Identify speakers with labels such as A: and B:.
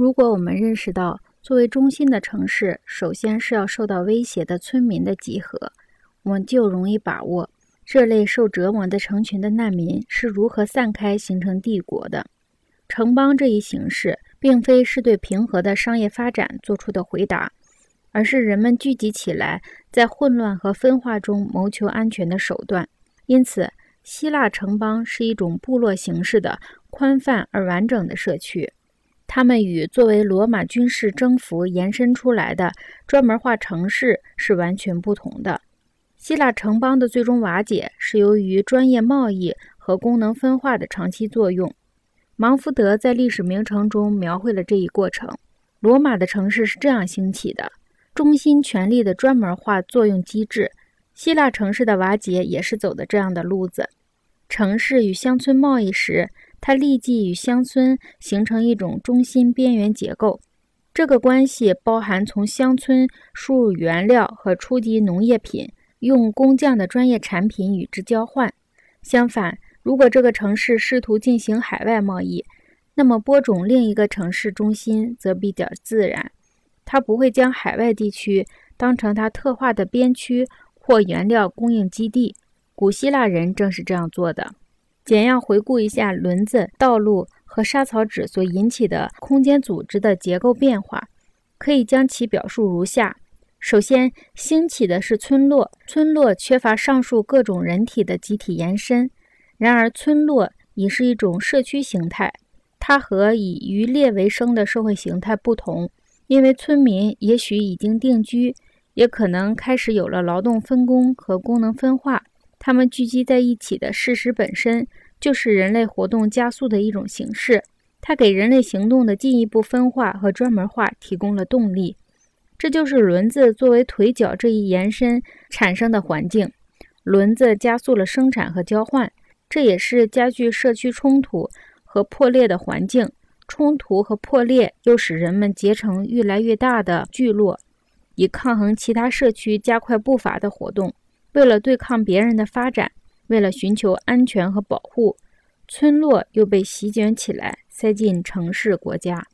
A: 如果我们认识到作为中心的城市首先是要受到威胁的村民的集合，我们就容易把握这类受折磨的成群的难民是如何散开形成帝国的。城邦这一形式，并非是对平和的商业发展做出的回答，而是人们聚集起来在混乱和分化中谋求安全的手段。因此，希腊城邦是一种部落形式的宽泛而完整的社区。它们与作为罗马军事征服延伸出来的专门化城市是完全不同的。希腊城邦的最终瓦解是由于专业贸易和功能分化的长期作用。芒福德在《历史名城》中描绘了这一过程。罗马的城市是这样兴起的：中心权力的专门化作用机制。希腊城市的瓦解也是走的这样的路子。城市与乡村贸易时。它立即与乡村形成一种中心边缘结构，这个关系包含从乡村输入原料和初级农业品，用工匠的专业产品与之交换。相反，如果这个城市试图进行海外贸易，那么播种另一个城市中心则比较自然，它不会将海外地区当成它特化的边区或原料供应基地。古希腊人正是这样做的。简要回顾一下轮子、道路和沙草纸所引起的空间组织的结构变化，可以将其表述如下：首先，兴起的是村落，村落缺乏上述各种人体的集体延伸。然而，村落已是一种社区形态，它和以渔猎为生的社会形态不同，因为村民也许已经定居，也可能开始有了劳动分工和功能分化。它们聚集在一起的事实本身就是人类活动加速的一种形式，它给人类行动的进一步分化和专门化提供了动力。这就是轮子作为腿脚这一延伸产生的环境。轮子加速了生产和交换，这也是加剧社区冲突和破裂的环境。冲突和破裂又使人们结成越来越大的聚落，以抗衡其他社区加快步伐的活动。为了对抗别人的发展，为了寻求安全和保护，村落又被席卷起来，塞进城市国家。